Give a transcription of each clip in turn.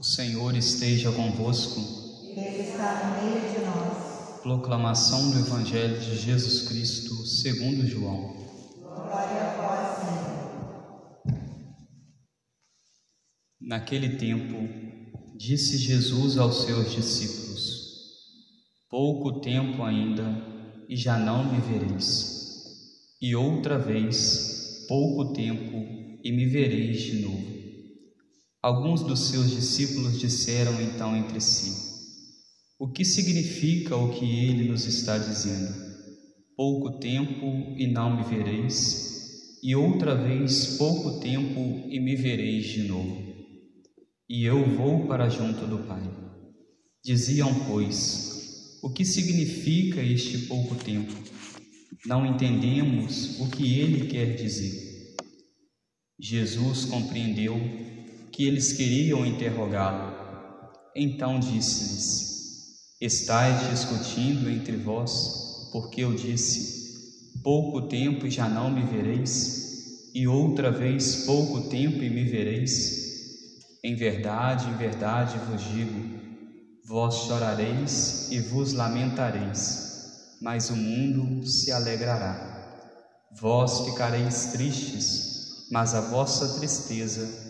O Senhor esteja convosco. Ele está no meio de nós. Proclamação do Evangelho de Jesus Cristo, segundo João. Glória a vós, Senhor. Naquele tempo, disse Jesus aos seus discípulos: Pouco tempo ainda, e já não me vereis. E outra vez, pouco tempo, e me vereis de novo. Alguns dos seus discípulos disseram então entre si: O que significa o que ele nos está dizendo? Pouco tempo e não me vereis, e outra vez pouco tempo e me vereis de novo. E eu vou para junto do Pai. Diziam, pois, o que significa este pouco tempo? Não entendemos o que ele quer dizer. Jesus compreendeu que eles queriam interrogá-lo. Então disse-lhes: Estais discutindo entre vós, porque eu disse: Pouco tempo e já não me vereis, e outra vez pouco tempo e me vereis? Em verdade, em verdade vos digo: vós chorareis e vos lamentareis, mas o mundo se alegrará. Vós ficareis tristes, mas a vossa tristeza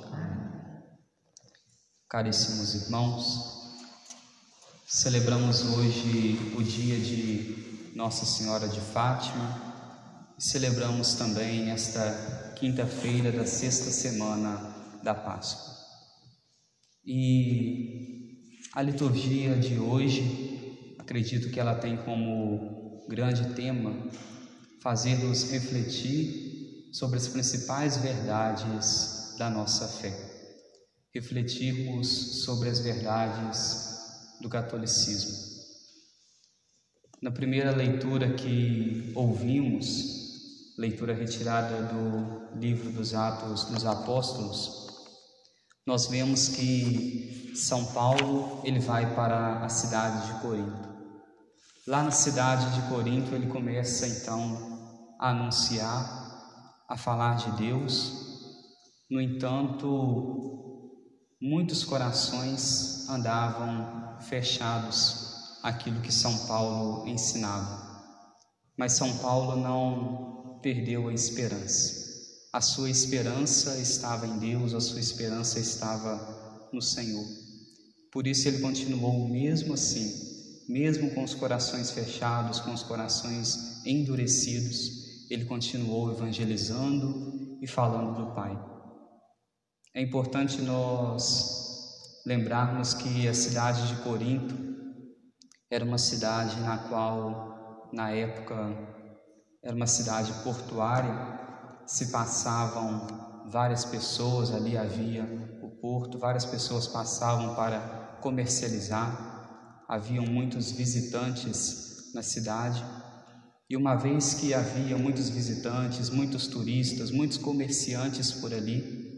Caríssimos irmãos, celebramos hoje o dia de Nossa Senhora de Fátima e celebramos também esta quinta-feira da sexta semana da Páscoa. E a liturgia de hoje, acredito que ela tem como grande tema fazer-nos refletir sobre as principais verdades da nossa fé. Refletirmos sobre as verdades do catolicismo. Na primeira leitura que ouvimos, leitura retirada do livro dos Atos dos Apóstolos, nós vemos que São Paulo ele vai para a cidade de Corinto. Lá na cidade de Corinto ele começa então a anunciar, a falar de Deus. No entanto, muitos corações andavam fechados àquilo que São Paulo ensinava. Mas São Paulo não perdeu a esperança. A sua esperança estava em Deus, a sua esperança estava no Senhor. Por isso ele continuou mesmo assim, mesmo com os corações fechados, com os corações endurecidos, ele continuou evangelizando e falando do Pai. É importante nós lembrarmos que a cidade de Corinto era uma cidade na qual, na época, era uma cidade portuária se passavam várias pessoas, ali havia o porto, várias pessoas passavam para comercializar, haviam muitos visitantes na cidade. E uma vez que havia muitos visitantes, muitos turistas, muitos comerciantes por ali,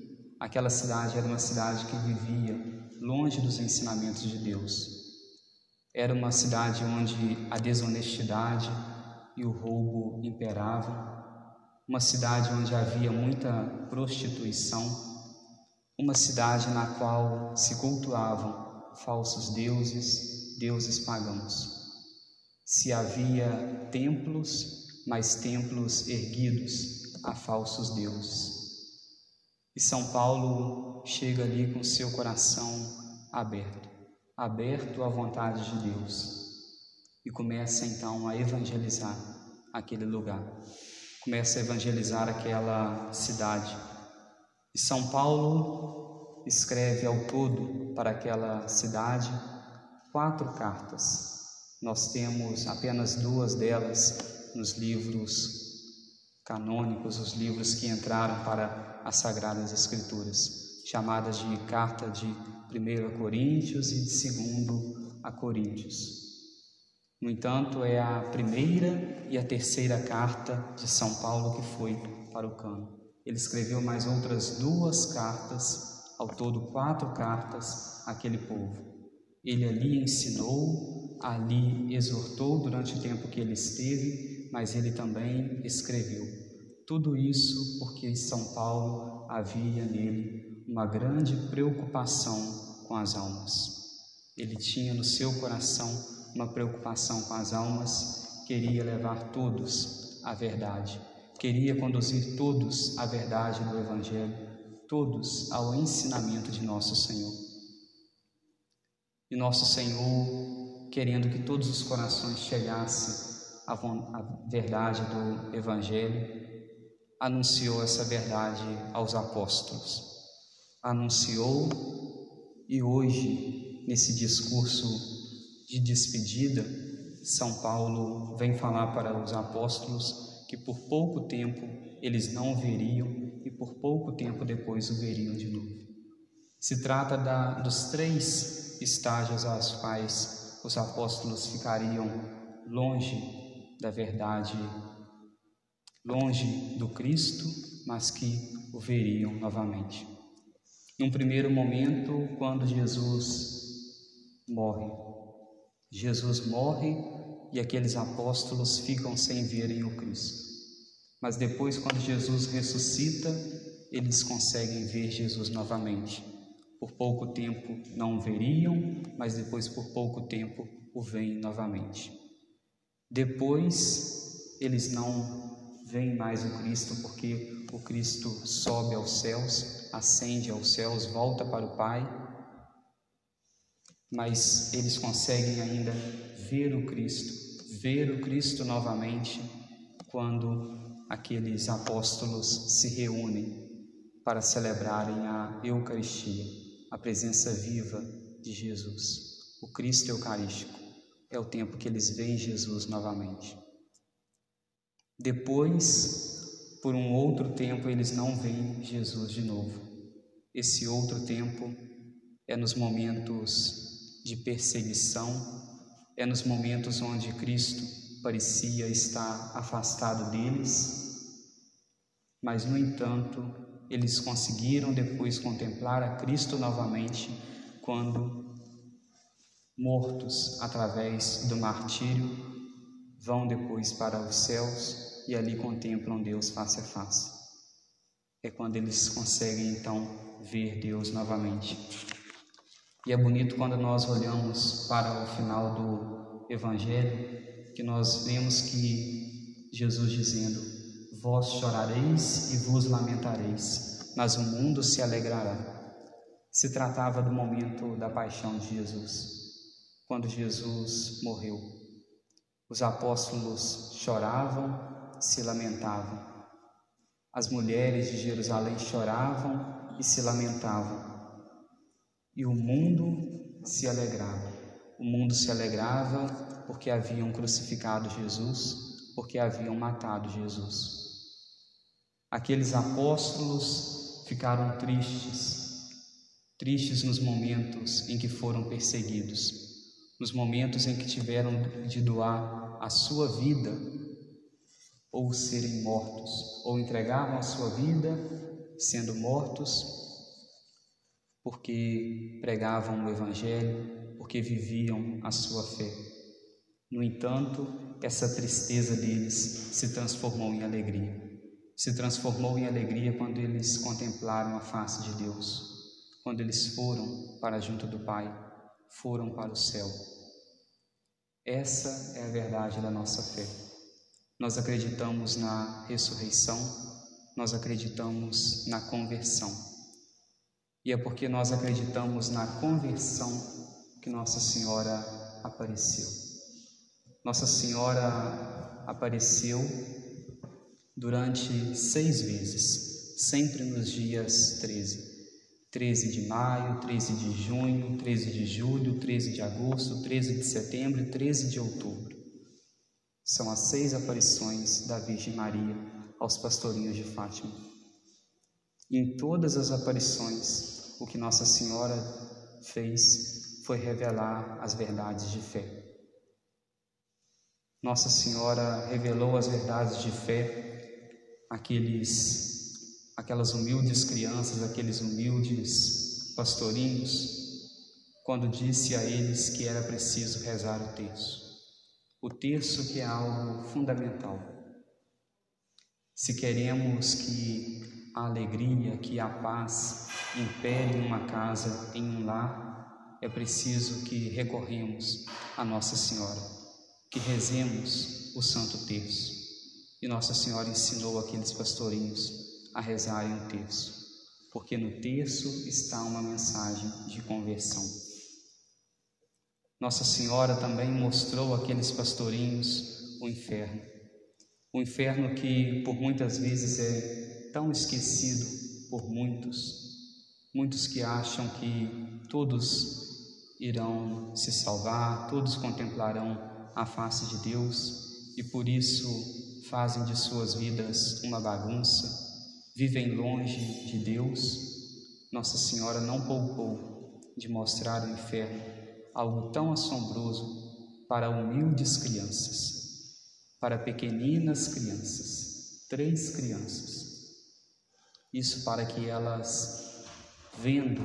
aquela cidade era uma cidade que vivia longe dos ensinamentos de Deus. Era uma cidade onde a desonestidade e o roubo imperavam, uma cidade onde havia muita prostituição, uma cidade na qual se cultuavam falsos deuses, deuses pagãos. Se havia templos, mas templos erguidos a falsos deuses. E São Paulo chega ali com seu coração aberto, aberto à vontade de Deus, e começa então a evangelizar aquele lugar começa a evangelizar aquela cidade. E São Paulo escreve ao todo para aquela cidade quatro cartas. Nós temos apenas duas delas nos livros canônicos, os livros que entraram para as Sagradas Escrituras, chamadas de carta de 1 1 a Coríntios e de segundo a Coríntios. No entanto, é a primeira e a terceira carta de São Paulo que foi para o cano. Ele escreveu mais outras duas cartas, ao todo quatro cartas àquele povo. Ele ali ensinou, ali exortou durante o tempo que ele esteve, mas ele também escreveu. Tudo isso porque São Paulo havia nele uma grande preocupação com as almas. Ele tinha no seu coração uma preocupação com as almas, queria levar todos à verdade, queria conduzir todos à verdade do Evangelho, todos ao ensinamento de nosso Senhor. E nosso Senhor, querendo que todos os corações chegassem à verdade do Evangelho, anunciou essa verdade aos apóstolos. Anunciou e hoje, nesse discurso de despedida, São Paulo vem falar para os apóstolos que por pouco tempo eles não o veriam e por pouco tempo depois o veriam de novo. Se trata da, dos três estágios aos quais os apóstolos ficariam longe da verdade, longe do Cristo, mas que o veriam novamente. Num primeiro momento, quando Jesus morre, Jesus morre e aqueles apóstolos ficam sem verem o Cristo. Mas depois, quando Jesus ressuscita, eles conseguem ver Jesus novamente. Por pouco tempo não o veriam, mas depois, por pouco tempo, o veem novamente. Depois, eles não veem mais o Cristo, porque o Cristo sobe aos céus, ascende aos céus, volta para o Pai mas eles conseguem ainda ver o Cristo, ver o Cristo novamente quando aqueles apóstolos se reúnem para celebrarem a Eucaristia, a presença viva de Jesus. O Cristo Eucarístico é o tempo que eles veem Jesus novamente. Depois, por um outro tempo, eles não veem Jesus de novo. Esse outro tempo é nos momentos de perseguição, é nos momentos onde Cristo parecia estar afastado deles, mas no entanto, eles conseguiram depois contemplar a Cristo novamente quando mortos através do martírio vão depois para os céus e ali contemplam Deus face a face. É quando eles conseguem então ver Deus novamente. E é bonito quando nós olhamos para o final do Evangelho, que nós vemos que Jesus dizendo: Vós chorareis e vos lamentareis, mas o mundo se alegrará. Se tratava do momento da paixão de Jesus, quando Jesus morreu. Os apóstolos choravam, se lamentavam. As mulheres de Jerusalém choravam e se lamentavam e o mundo se alegrava. O mundo se alegrava porque haviam crucificado Jesus, porque haviam matado Jesus. Aqueles apóstolos ficaram tristes, tristes nos momentos em que foram perseguidos, nos momentos em que tiveram de doar a sua vida ou serem mortos, ou entregavam a sua vida sendo mortos porque pregavam o Evangelho, porque viviam a sua fé. No entanto, essa tristeza deles se transformou em alegria. Se transformou em alegria quando eles contemplaram a face de Deus, quando eles foram para junto do Pai, foram para o céu. Essa é a verdade da nossa fé. Nós acreditamos na ressurreição, nós acreditamos na conversão. E é porque nós acreditamos na conversão que Nossa Senhora apareceu. Nossa Senhora apareceu durante seis vezes, sempre nos dias 13. 13 de maio, 13 de junho, 13 de julho, 13 de agosto, 13 de setembro e 13 de outubro. São as seis aparições da Virgem Maria aos pastorinhos de Fátima. Em todas as aparições, o que Nossa Senhora fez foi revelar as verdades de fé. Nossa Senhora revelou as verdades de fé àqueles, aquelas humildes crianças, aqueles humildes pastorinhos, quando disse a eles que era preciso rezar o terço. O terço que é algo fundamental. Se queremos que a alegria, que a paz impere em uma casa, em um lar, é preciso que recorremos a Nossa Senhora, que rezemos o Santo Terço. E Nossa Senhora ensinou aqueles pastorinhos a rezarem o terço, porque no terço está uma mensagem de conversão. Nossa Senhora também mostrou àqueles pastorinhos o inferno. O inferno que por muitas vezes é tão esquecido por muitos, muitos que acham que todos irão se salvar, todos contemplarão a face de Deus e por isso fazem de suas vidas uma bagunça, vivem longe de Deus. Nossa Senhora não poupou de mostrar o inferno algo tão assombroso para humildes crianças, para pequeninas crianças, três crianças. Isso para que elas, vendo,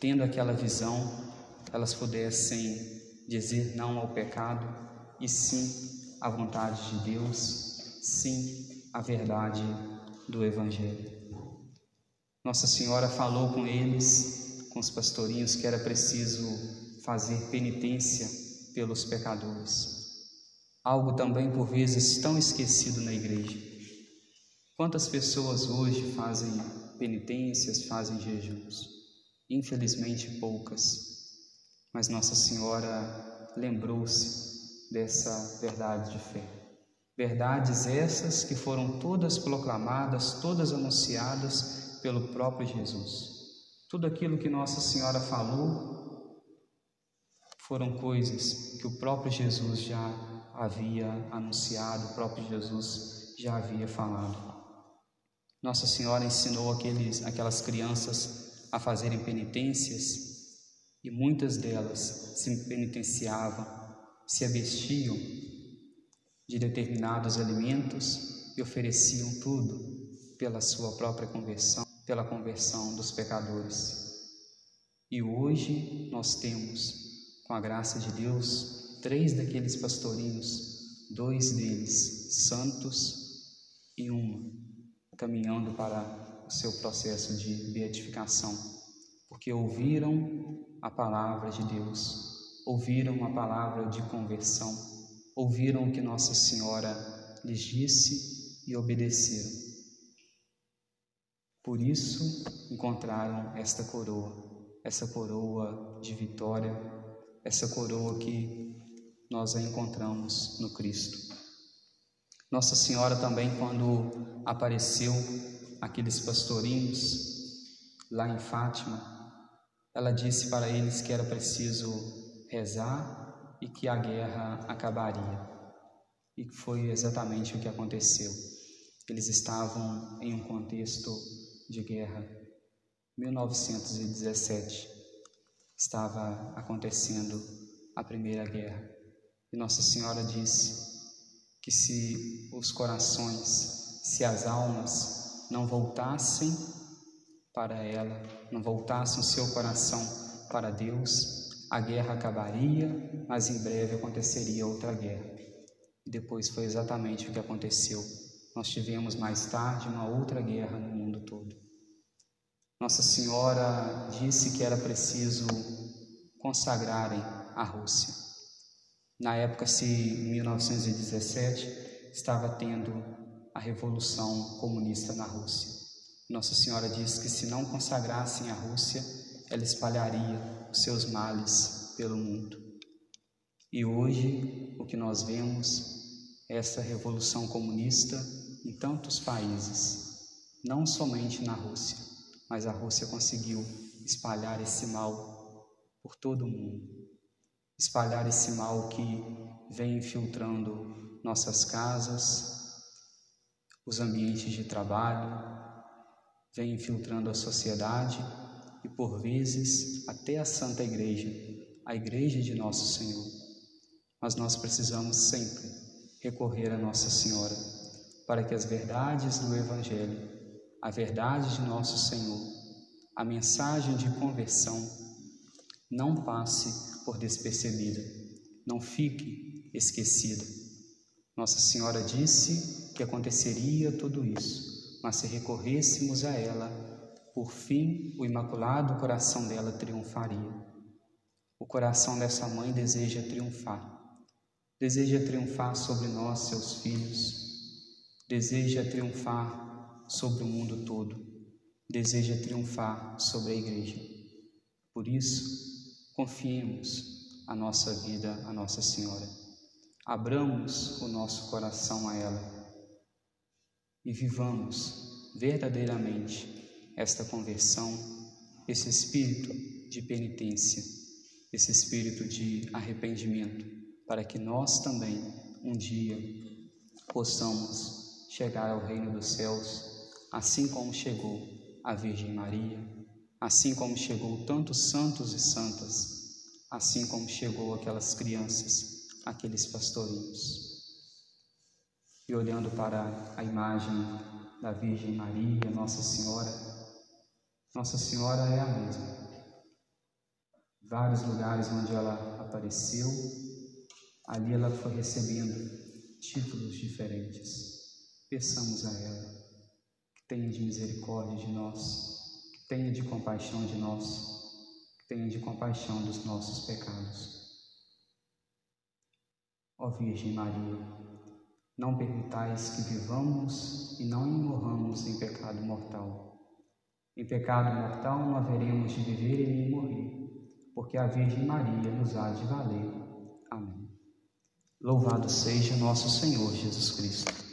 tendo aquela visão, elas pudessem dizer não ao pecado e sim à vontade de Deus, sim à verdade do Evangelho. Nossa Senhora falou com eles, com os pastorinhos, que era preciso fazer penitência pelos pecadores. Algo também por vezes tão esquecido na igreja. Quantas pessoas hoje fazem penitências, fazem jejuns? Infelizmente poucas. Mas Nossa Senhora lembrou-se dessa verdade de fé. Verdades essas que foram todas proclamadas, todas anunciadas pelo próprio Jesus. Tudo aquilo que Nossa Senhora falou foram coisas que o próprio Jesus já havia anunciado, o próprio Jesus já havia falado. Nossa Senhora ensinou aqueles, aquelas crianças a fazerem penitências e muitas delas se penitenciavam, se abstiam de determinados alimentos e ofereciam tudo pela sua própria conversão, pela conversão dos pecadores. E hoje nós temos com a graça de Deus, três daqueles pastorinhos, dois deles santos e uma caminhando para o seu processo de beatificação, porque ouviram a palavra de Deus, ouviram a palavra de conversão, ouviram o que Nossa Senhora lhes disse e obedeceram. Por isso encontraram esta coroa, essa coroa de vitória essa coroa que nós a encontramos no Cristo. Nossa Senhora também, quando apareceu aqueles pastorinhos lá em Fátima, ela disse para eles que era preciso rezar e que a guerra acabaria. E foi exatamente o que aconteceu. Eles estavam em um contexto de guerra. 1917 estava acontecendo a Primeira Guerra. E Nossa Senhora disse que se os corações, se as almas não voltassem para ela, não voltassem o seu coração para Deus, a guerra acabaria, mas em breve aconteceria outra guerra. E depois foi exatamente o que aconteceu. Nós tivemos mais tarde uma outra guerra no mundo todo. Nossa Senhora disse que era preciso consagrarem a Rússia. Na época, se em 1917 estava tendo a revolução comunista na Rússia. Nossa Senhora disse que se não consagrassem a Rússia, ela espalharia os seus males pelo mundo. E hoje o que nós vemos é essa revolução comunista em tantos países, não somente na Rússia, mas a Rússia conseguiu espalhar esse mal por todo o mundo. Espalhar esse mal que vem infiltrando nossas casas, os ambientes de trabalho, vem infiltrando a sociedade e por vezes até a Santa Igreja, a Igreja de Nosso Senhor. Mas nós precisamos sempre recorrer a Nossa Senhora para que as verdades do Evangelho, a verdade de Nosso Senhor, a mensagem de conversão não passe por despercebida, não fique esquecida. Nossa Senhora disse que aconteceria tudo isso, mas se recorrêssemos a ela, por fim o imaculado coração dela triunfaria. O coração dessa mãe deseja triunfar. Deseja triunfar sobre nós, seus filhos. Deseja triunfar sobre o mundo todo. Deseja triunfar sobre a igreja. Por isso, confiemos a nossa vida a Nossa Senhora. Abramos o nosso coração a ela e vivamos verdadeiramente esta conversão, esse espírito de penitência, esse espírito de arrependimento, para que nós também um dia possamos chegar ao reino dos céus, assim como chegou a Virgem Maria, assim como chegou tantos santos e santas, assim como chegou aquelas crianças, aqueles pastorinhos. E olhando para a imagem da Virgem Maria, Nossa Senhora, Nossa Senhora é a mesma. Vários lugares onde ela apareceu, ali ela foi recebendo títulos diferentes. Peçamos a ela que tenha de misericórdia de nós, que tenha de compaixão de nós, que tenha de compaixão dos nossos pecados. Ó Virgem Maria, não permitais que vivamos e não morramos em pecado mortal. Em pecado mortal não haveremos de viver e nem morrer, porque a Virgem Maria nos há de valer. Amém. Louvado seja nosso Senhor Jesus Cristo.